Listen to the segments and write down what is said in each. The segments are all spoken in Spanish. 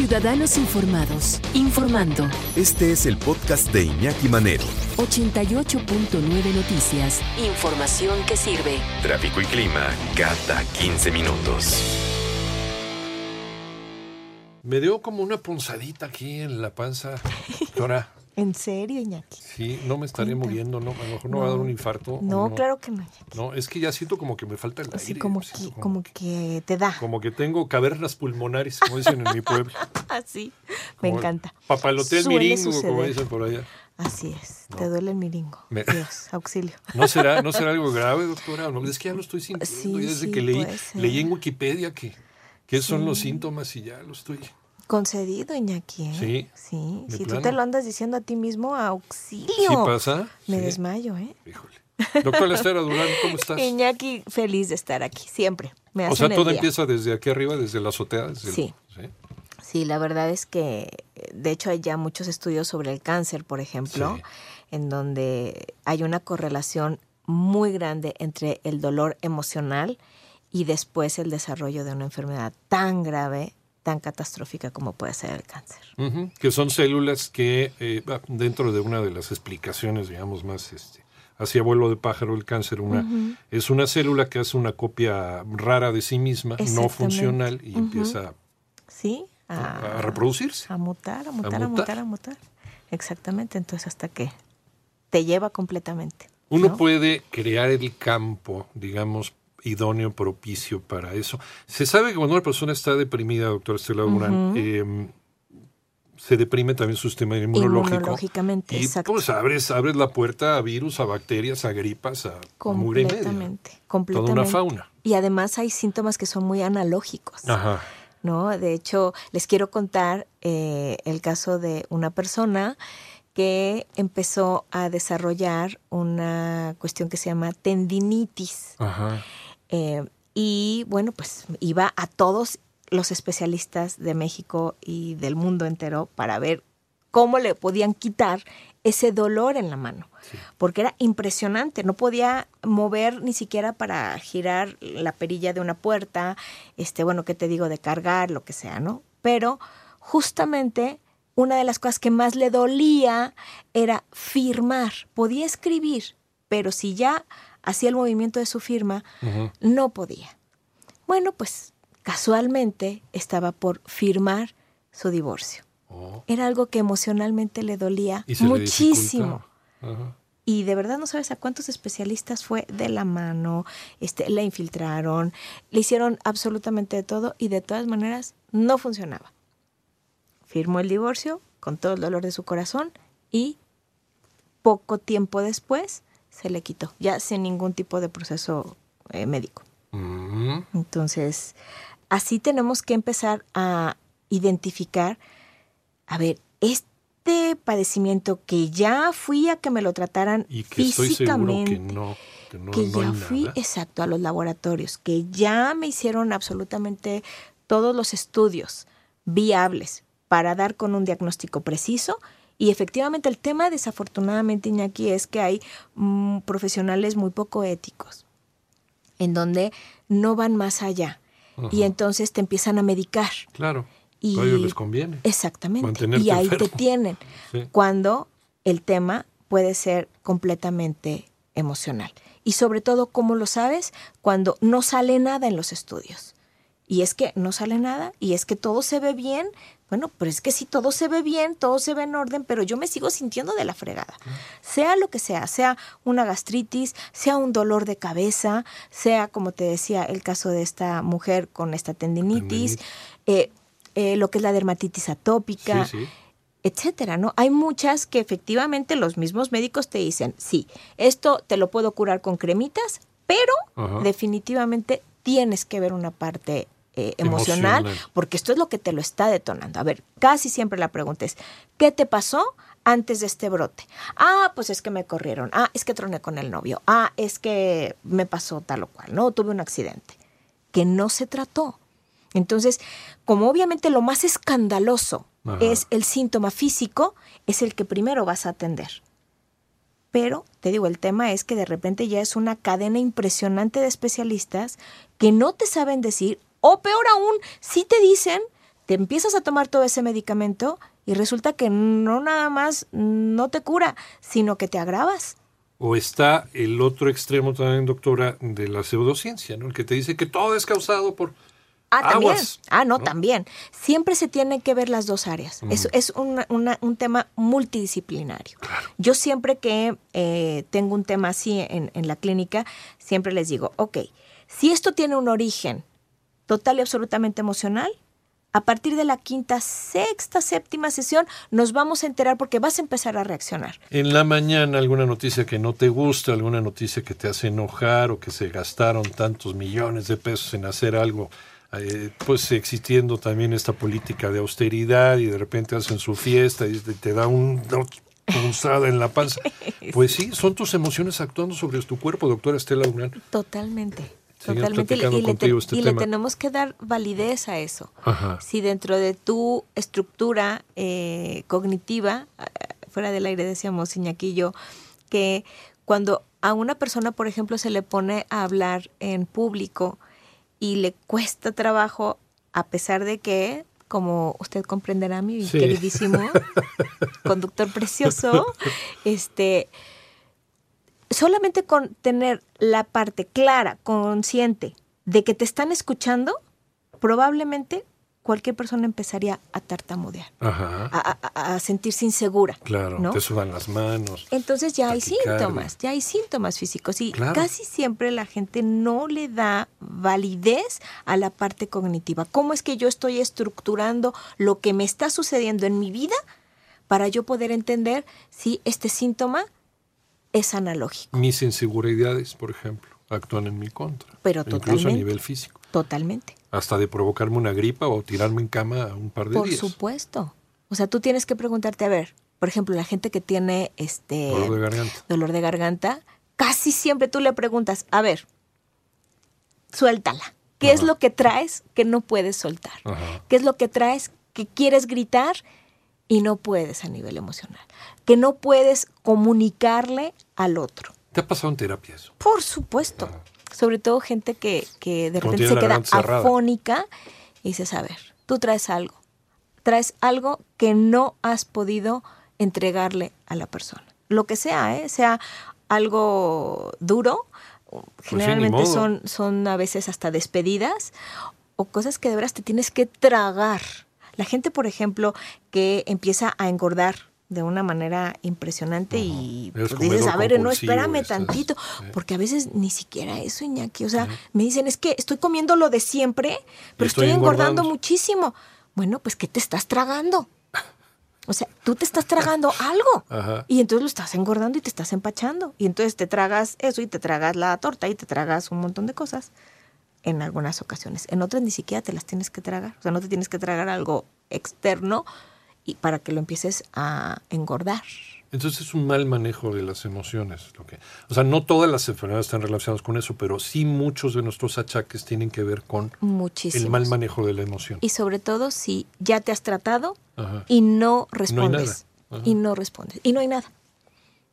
Ciudadanos Informados, informando. Este es el podcast de Iñaki Manero. 88.9 Noticias. Información que sirve. Tráfico y clima cada 15 minutos. Me dio como una punzadita aquí en la panza, doctora. ¿En serio, Iñaki? Sí, no me estaría Cuenta. muriendo, ¿no? A lo mejor no, va a dar un infarto. ¿o No, claro que no, Iñaki. No, es que ya siento como que me falta el Así aire. como siento que, como que te da. como que tengo cavernas pulmonares, como dicen en mi pueblo. Así. Me Como encanta. Papalotea el miringo, como dicen por allá. Así es. Te duele el miringo. Me- Dios, auxilio. ¿No será, ¿No será algo grave, doctora? No, es que ya lo estoy sintiendo. Sí, desde sí, que leí, leí en Wikipedia que, que son Sí. los síntomas y ya lo estoy. Concedido, Iñaki. ¿eh? Sí, Sí. Si tú plano. te lo andas diciendo a ti mismo, auxilio. ¿Sí pasa? Me Sí. desmayo, ¿eh? Híjole. Doctora Estera Durán, ¿cómo estás? Iñaki, feliz de estar aquí. Siempre. Me O sea, todo día. empieza desde aquí arriba, desde la azotea. Desde el- Sí. Sí, la verdad es que, de hecho, hay ya muchos estudios sobre el cáncer, por ejemplo, Sí. en donde hay una correlación muy grande entre el dolor emocional y después el desarrollo de una enfermedad tan grave, tan catastrófica como puede ser el cáncer. Que son células que, eh, dentro de una de las explicaciones, digamos, más este, hacia vuelo de pájaro, el cáncer, una, es una célula que hace una copia rara de sí misma, no funcional, y empieza ¿Sí? a, a reproducirse. A mutar, a mutar, a mutar. mutar, a mutar. Exactamente, entonces hasta que te lleva completamente. Uno ¿no? puede crear el campo, digamos, idóneo, propicio para eso. Se sabe que cuando una persona está deprimida, doctor Estela Durán, eh, se deprime también su sistema inmunológico. Inmunológicamente, y exacto. pues abres, abres la puerta a virus, a bacterias, a gripas, a mugre. Completamente, Toda una fauna. Y además hay síntomas que son muy analógicos, Ajá. ¿no? De hecho, les quiero contar eh, el caso de una persona que empezó a desarrollar una cuestión que se llama tendinitis. Ajá. Eh, y bueno, pues iba a todos los especialistas de México y del mundo entero para ver cómo le podían quitar ese dolor en la mano, porque era impresionante, no podía mover ni siquiera para girar la perilla de una puerta, este, bueno, qué te digo, de cargar, lo que sea, ¿no? Pero justamente una de las cosas que más le dolía era firmar, podía escribir, pero si ya hacía el movimiento de su firma, no podía. Bueno, pues casualmente estaba por firmar su divorcio. Oh, Era algo que emocionalmente le dolía y se le muchísimo. Y de verdad no sabes a cuántos especialistas fue de la mano, este, la infiltraron, le hicieron absolutamente de todo y de todas maneras no funcionaba. Firmó el divorcio con todo el dolor de su corazón y poco tiempo después se le quitó, ya sin ningún tipo de proceso eh, médico. Mm. Entonces, así tenemos que empezar a identificar, a ver, este padecimiento que ya fui a que me lo trataran Y que estoy físicamente, que no, que no, que no ya fui nada. exacto a los laboratorios, que ya me hicieron absolutamente todos los estudios viables para dar con un diagnóstico preciso. Y efectivamente el tema desafortunadamente, Iñaki, es que hay mm, profesionales muy poco éticos, en donde no van más allá. Y entonces te empiezan a medicar. Claro. Y a ellos les conviene. Exactamente. Mantenerte y ahí enfermo. te tienen. Sí. Cuando el tema puede ser completamente emocional. Y sobre todo, ¿cómo lo sabes? Cuando no sale nada en los estudios. Y es que no sale nada, y es que todo se ve bien. Bueno, pero es que si todo se ve bien, todo se ve en orden, pero yo me sigo sintiendo de la fregada. Sea lo que sea, sea una gastritis, sea un dolor de cabeza, sea, como te decía, el caso de esta mujer con esta tendinitis, eh, eh, lo que es la dermatitis atópica, Sí, sí. etcétera, ¿no? Hay muchas que efectivamente los mismos médicos te dicen, sí, esto te lo puedo curar con cremitas, pero Ajá. definitivamente tienes que ver una parte eh, emocional, Emocional. porque esto es lo que te lo está detonando. A ver, casi siempre la pregunta es, ¿qué te pasó antes de este brote? Ah, pues es que me corrieron. Ah, es que troné con el novio. Ah, es que me pasó tal o cual, ¿no? Tuve un accidente. Que no se trató. Entonces, como obviamente lo más escandaloso Ajá. es el síntoma físico, es el que primero vas a atender. Pero, te digo, el tema es que de repente ya es una cadena impresionante de especialistas que no te saben decir, o peor aún, si te dicen, te empiezas a tomar todo ese medicamento y resulta que no nada más no te cura, sino que te agravas. O está el otro extremo también, doctora, de la pseudociencia, ¿no? El que te dice que todo es causado por Ah, también. aguas. Ah, no, ¿no? también. Siempre se tienen que ver las dos áreas. Es, es una- una- un tema multidisciplinario. Yo siempre que eh, tengo un tema así en, en la clínica, siempre les digo, ok, si esto tiene un origen total y absolutamente emocional, a partir de la quinta, sexta, séptima sesión nos vamos a enterar porque vas a empezar a reaccionar. En la mañana alguna noticia que no te gusta, alguna noticia que te hace enojar o que se gastaron tantos millones de pesos en hacer algo, eh, pues existiendo también esta política de austeridad y de repente hacen su fiesta y te- da un- una punzada en la panza. Pues sí, son tus emociones actuando sobre tu cuerpo, doctora Estela Durán. Totalmente. Totalmente. Y le- te- este y le tema. tenemos que dar validez a eso. Ajá. Si dentro de tu estructura eh, cognitiva, fuera del aire decíamos yo, que cuando a una persona, por ejemplo, se le pone a hablar en público y le cuesta trabajo, a pesar de que, como usted comprenderá, mi Sí. queridísimo conductor precioso, este, solamente con tener la parte clara, consciente de que te están escuchando, probablemente cualquier persona empezaría a tartamudear, Ajá. a, a- a sentirse insegura. Claro, ¿no? te sudan las manos. Entonces ya hay síntomas, ya hay síntomas físicos y Claro. casi siempre la gente no le da validez a la parte cognitiva. ¿Cómo es que yo estoy estructurando lo que me está sucediendo en mi vida para yo poder entender si este síntoma es analógico? Mis inseguridades, por ejemplo, actúan en mi contra. Pero Incluso a totalmente. nivel físico. Totalmente. Hasta de provocarme una gripa o tirarme en cama un par de Por días. supuesto. O sea, tú tienes que preguntarte, a ver, por ejemplo, la gente que tiene este Dolor de garganta. dolor de garganta, casi siempre tú le preguntas, a ver, suéltala. ¿Qué es lo que traes que no puedes soltar? Ajá. ¿Qué es lo que traes que quieres gritar y no puedes a nivel emocional? Que no puedes comunicarle al otro. ¿Te ha pasado en terapia eso? Por supuesto. Sobre todo gente que, que de repente se queda afónica y dices, a ver, tú traes algo. Traes algo que no has podido entregarle a la persona. Lo que sea, ¿eh? sea algo duro, Pues sí, generalmente son, son a veces hasta despedidas o cosas que de veras te tienes que tragar. La gente, por ejemplo, que empieza a engordar de una manera impresionante y pues, dices, a ver, no, espérame estás- tantito, sí. porque a veces ni siquiera eso, Iñaki. O sea, me dicen, es que estoy comiendo lo de siempre, pero estoy estoy, engordando engordando. muchísimo. Bueno, pues, ¿qué te estás tragando? O sea, tú te estás tragando algo. Ajá. Y entonces lo estás engordando y te estás empachando. Y entonces te tragas eso y te tragas la torta y te tragas un montón de cosas en algunas ocasiones. En otras ni siquiera te las tienes que tragar. O sea, no te tienes que tragar algo externo y para que lo empieces a engordar. Entonces es un mal manejo de las emociones. Lo que, o sea, no todas las enfermedades están relacionadas con eso, pero sí muchos de nuestros achaques tienen que ver con Muchísimo. el mal manejo de la emoción. Y sobre todo si ya te has tratado Ajá. y no respondes. y no respondes. Y no hay nada.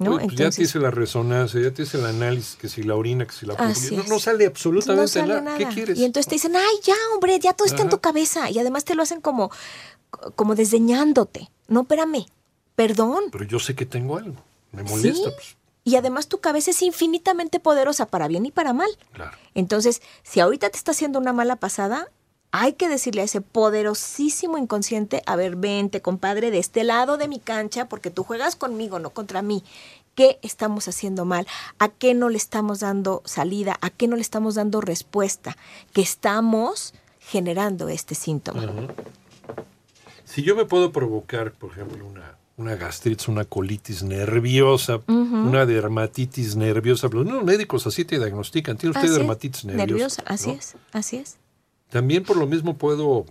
¿No? Pues ya te hice la resonancia, ya te hice el análisis, que si la orina, que si la. No, no sale absolutamente no sale nada. nada. ¿Qué quieres? Y entonces te dicen, ay, ya, hombre, ya todo está en tu cabeza. Y además te lo hacen como, como desdeñándote. No, espérame, perdón. Pero yo sé que tengo algo. Me molesta. Sí. Pues, Y además tu cabeza es infinitamente poderosa para bien y para mal. claro. Entonces, si ahorita te está haciendo una mala pasada, hay que decirle a ese poderosísimo inconsciente, a ver, vente, compadre, de este lado de mi cancha, porque tú juegas conmigo, no contra mí. ¿Qué estamos haciendo mal? ¿A qué no le estamos dando salida? ¿A qué no le estamos dando respuesta? Que estamos generando este síntoma. Si yo me puedo provocar, por ejemplo, una, una gastritis, una colitis nerviosa, una dermatitis nerviosa, los médicos así te diagnostican. Tiene usted Así dermatitis nerviosa. nerviosa, así es, así es. También por lo mismo puedo...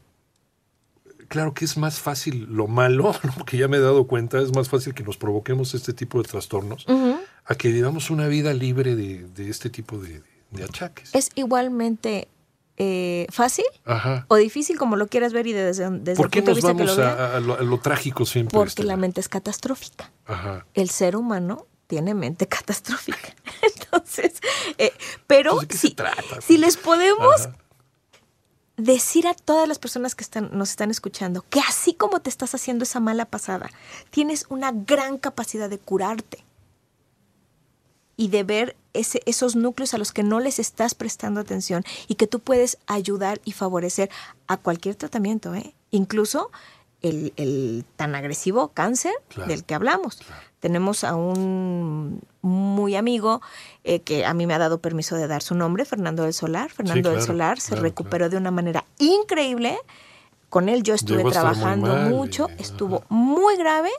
Claro que es más fácil lo malo, ¿no? porque ya me he dado cuenta, es más fácil que nos provoquemos este tipo de trastornos a que vivamos una vida libre de, de este tipo de, de achaques. Es igualmente eh, fácil Ajá. o difícil, como lo quieras ver y desde, desde ¿Por el qué de nos vista que lo vamos veas. a, a lo, a lo trágico siempre? Porque Estela? la mente es catastrófica. Ajá. El ser humano tiene mente catastrófica. Entonces, eh, pero Entonces, ¿de qué si, les podemos Ajá. Decir a todas las personas que están, nos están escuchando que así como te estás haciendo esa mala pasada, tienes una gran capacidad de curarte y de ver ese, esos núcleos a los que no les estás prestando atención y que tú puedes ayudar y favorecer a cualquier tratamiento, ¿eh? incluso el, el tan agresivo cáncer del que hablamos. Tenemos a un muy amigo eh, que a mí me ha dado permiso de dar su nombre, Fernando del Solar. Fernando del Solar se recuperó de una manera increíble. Con él yo estuve trabajando mucho, estuvo muy grave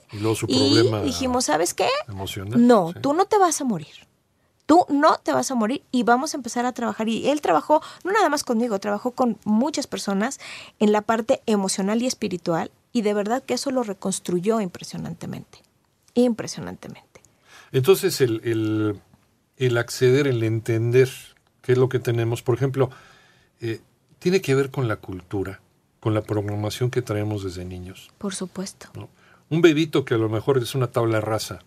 y, dijimos, ¿sabes qué? no, tú no te vas a morir. Tú no te vas a morir y vamos a empezar a trabajar. Y él trabajó, no nada más conmigo, trabajó con muchas personas en la parte emocional y espiritual y de verdad que eso lo reconstruyó impresionantemente, impresionantemente. Entonces el, acceder, el entender qué es lo que tenemos, por ejemplo, eh, tiene que ver con la cultura, con la programación que traemos desde niños. Por supuesto. Un bebito que a lo mejor es una tabla rasa,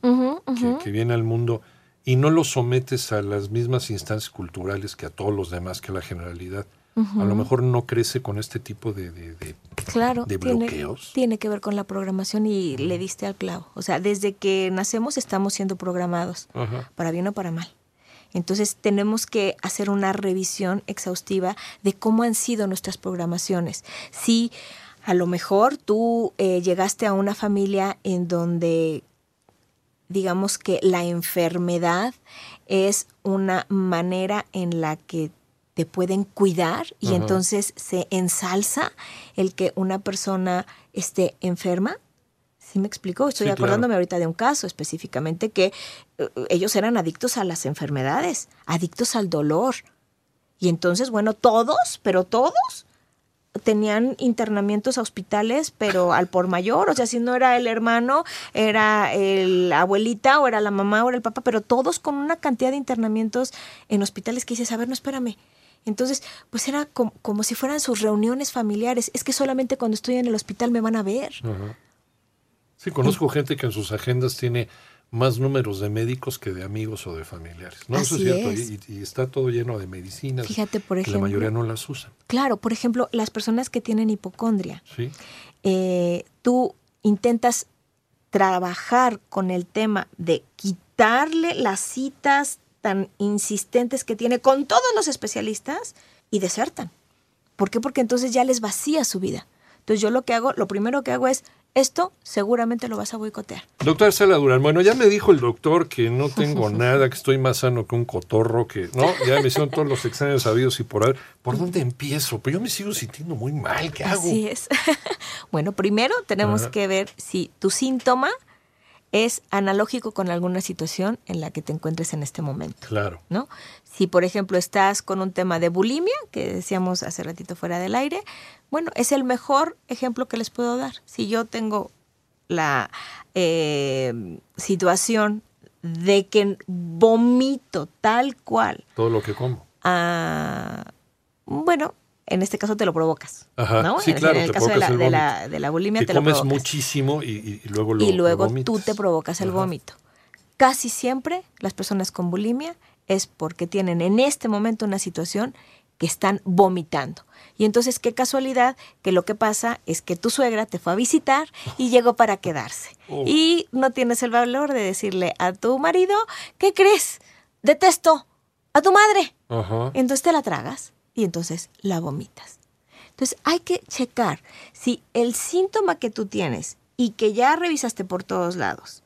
Que, viene al mundo y no lo sometes a las mismas instancias culturales que a todos los demás, que a la generalidad a lo mejor no crece con este tipo de, de, claro, bloqueos. Tiene, que ver con la programación y le diste al clavo. O sea, desde que nacemos estamos siendo programados, para bien o para mal. Entonces tenemos que hacer una revisión exhaustiva de cómo han sido nuestras programaciones. Si a lo mejor tú eh, llegaste a una familia en donde digamos que la enfermedad es una manera en la que te pueden cuidar y entonces se ensalza el que una persona esté enferma. ¿Sí me explico? Estoy acordándome ahorita de un caso específicamente que eh, ellos eran adictos a las enfermedades, adictos al dolor. Y entonces, bueno, todos, pero todos tenían internamientos a hospitales, pero al por mayor, o sea, si no era el hermano, era la abuelita o era la mamá o era el papá, pero todos con una cantidad de internamientos en hospitales que dices, a ver, no, espérame, entonces, pues era como, si fueran sus reuniones familiares. Es que solamente cuando estoy en el hospital me van a ver. Sí, conozco gente que en sus agendas tiene más números de médicos que de amigos o de familiares. No, eso es cierto. Y, está todo lleno de medicinas. Fíjate, por ejemplo. Que la mayoría no las usan. Claro, por ejemplo, las personas que tienen hipocondria. Sí. Eh, tú intentas trabajar con el tema de quitarle las citas tan insistentes que tiene con todos los especialistas y desertan. ¿Por qué? Porque entonces ya les vacía su vida. Entonces yo lo que hago, lo primero que hago es, esto seguramente lo vas a boicotear. Doctor Sala Durán, bueno, ya me dijo el doctor que no tengo nada, que estoy más sano que un cotorro, que no, ya me hicieron todos los exámenes sabidos y por ahí. ¿Por dónde empiezo? Pues yo me sigo sintiendo muy mal, ¿qué hago? Así es. bueno, primero tenemos que ver si tu síntoma es analógico con alguna situación en la que te encuentres en este momento. Claro. ¿No? Si, por ejemplo, estás con un tema de bulimia, que decíamos hace ratito fuera del aire, bueno, es el mejor ejemplo que les puedo dar. Si yo tengo la eh, situación de que vomito tal cual. Todo lo que como. Ah, bueno, en este caso te lo provocas. Ajá. ¿no? Sí, claro, en el caso de la, de, la, bulimia que te lo comes muchísimo y, luego lo Y luego tú te provocas el vómito. Casi siempre las personas con bulimia es porque tienen en este momento una situación que están vomitando. Y entonces qué casualidad que lo que pasa es que tu suegra te fue a visitar y llegó para quedarse. Oh. Y no tienes el valor de decirle a tu marido, ¿qué crees? Detesto a tu madre. Ajá. Entonces te la tragas y entonces la vomitas. Entonces hay que checar si el síntoma que tú tienes y que ya revisaste por todos lados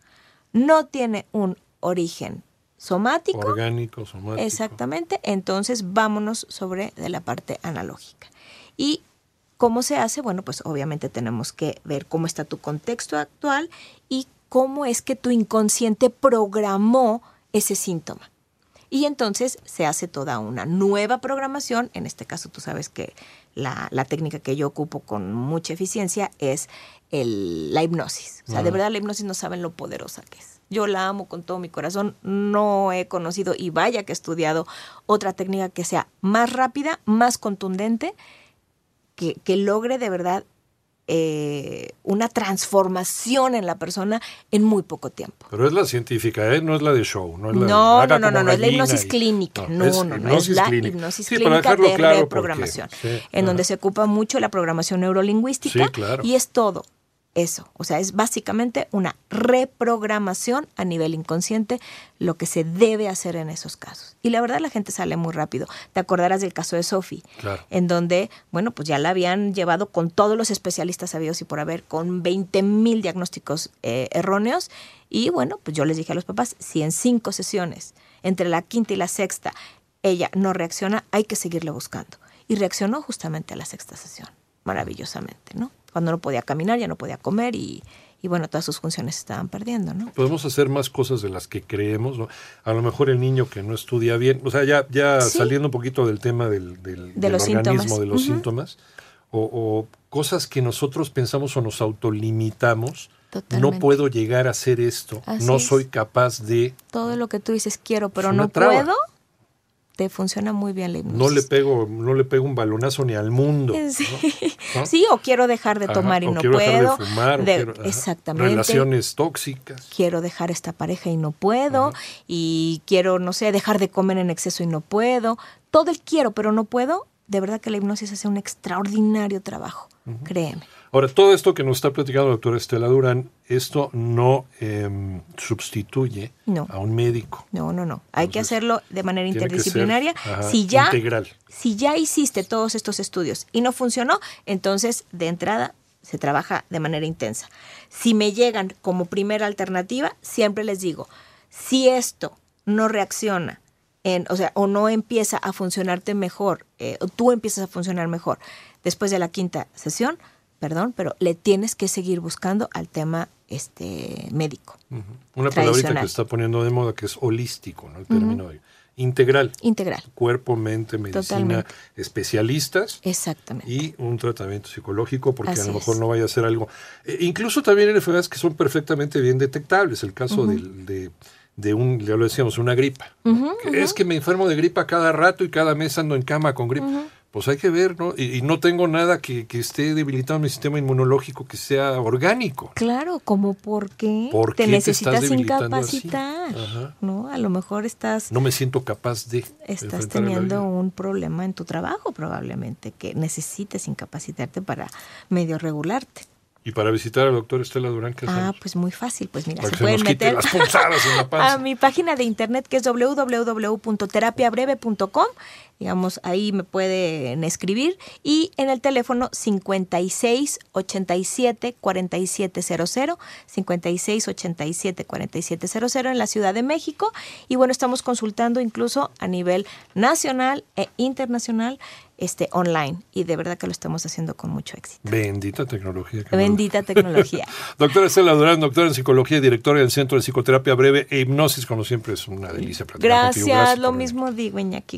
no tiene un origen somático. Orgánico, somático. Exactamente. Entonces vámonos sobre de la parte analógica. ¿Y cómo se hace? Bueno, pues obviamente tenemos que ver cómo está tu contexto actual y cómo es que tu inconsciente programó ese síntoma. Y entonces se hace toda una nueva programación. En este caso, tú sabes que la, técnica que yo ocupo con mucha eficiencia es el, la hipnosis. O sea, de verdad la hipnosis no saben lo poderosa que es. Yo la amo con todo mi corazón. No he conocido y vaya que he estudiado otra técnica que sea más rápida, más contundente, que, que logre de verdad eh, una transformación en la persona en muy poco tiempo. Pero es la científica, ¿eh? no es la de show. No, es la de, No, no, no, como no, es la hipnosis y- clínica. No, es no, no, es la clínica. hipnosis Sí, clínica de claro, porque- reprogramación, sí, en donde se ocupa mucho la programación neurolingüística Sí, claro. y es todo eso. O sea, es básicamente una reprogramación a nivel inconsciente lo que se debe hacer en esos casos. Y la verdad la gente sale muy rápido. Te acordarás del caso de Sophie, Claro. en donde, bueno, pues ya la habían llevado con todos los especialistas sabidos y por haber, con 20 mil diagnósticos eh, erróneos. Y bueno, pues yo les dije a los papás, si en cinco sesiones, entre la quinta y la sexta, ella no reacciona, hay que seguirle buscando. Y reaccionó justamente a la sexta sesión, maravillosamente, ¿no? Cuando no podía caminar, ya no podía comer y, y bueno, todas sus funciones se estaban perdiendo, ¿no? Podemos hacer más cosas de las que creemos. ¿no? A lo mejor el niño que no estudia bien, o sea, ya, ya Sí. saliendo un poquito del tema del, del- De del los organismo, síntomas. de los síntomas, o, o cosas que nosotros pensamos o nos autolimitamos. No Totalmente. puedo llegar a hacer esto, Así no soy capaz de, Todo lo que tú dices quiero, pero no traba. puedo, te funciona muy bien la hipnosis. no le pego, no le pego un balonazo ni al mundo. Sí. ¿no? Sí, o quiero dejar de Ajá, tomar y no quiero dejar puedo. de fumar, o de- quiero- exactamente. Relaciones tóxicas. Quiero dejar esta pareja y no puedo. Y quiero, no sé, dejar de comer en exceso y no puedo. Todo el quiero, pero no puedo. De verdad que la hipnosis hace un extraordinario trabajo. Créeme. Ahora, todo esto que nos está platicando la doctora Estela Durán, esto no em, sustituye No. a un médico. No, no, no. Hay que hacerlo de manera interdisciplinaria. ser, ajá, si ya integral. si ya hiciste todos estos estudios y no funcionó, entonces de entrada se trabaja de manera intensa. Si me llegan como primera alternativa, siempre les digo, si esto no reacciona, en, o sea, o no empieza a funcionarte mejor, eh, o tú empiezas a funcionar mejor después de la quinta sesión, perdón, pero le tienes que seguir buscando al tema este médico. Ujú. Una palabrita que está poniendo de moda que es holístico, ¿no? El término de- integral. Integral. Cuerpo, mente, medicina, Totalmente. especialistas Exactamente. y un tratamiento psicológico, porque Así a lo mejor es. no vaya a ser algo. eh, incluso también en enfermedades que son perfectamente bien detectables. El caso de, de un, ya lo decíamos, una gripa. Es que me enfermo de gripa cada rato y cada mes ando en cama con gripa. Pues hay que ver, ¿no? Y, y no tengo nada que, que esté debilitando mi sistema inmunológico que sea orgánico. Claro, como por qué ¿Por te qué necesitas incapacitar. ¿no? A lo mejor estás No me siento capaz de. estás teniendo un problema en tu trabajo probablemente que necesites incapacitarte para medio regularte. Y para visitar al doctor Estela Durán, ¿qué Ah, hacemos? pues muy fácil, pues mira, Para se que se nos pueden meter las punzadas en la panza. a mi página de internet que es www.terapiabreve.com. Digamos, ahí me pueden escribir y en el teléfono 56 87 4700 56 87 4700 en la Ciudad de México y bueno, estamos consultando incluso a nivel nacional e internacional este online y de verdad que lo estamos haciendo con mucho éxito. Bendita tecnología. Bendita tecnología. Doctora Estela Durán, doctora en psicología y directora del Centro de Psicoterapia Breve e Hipnosis, como siempre es una delicia platicar. Gracias, lo mismo digo, Iñaki.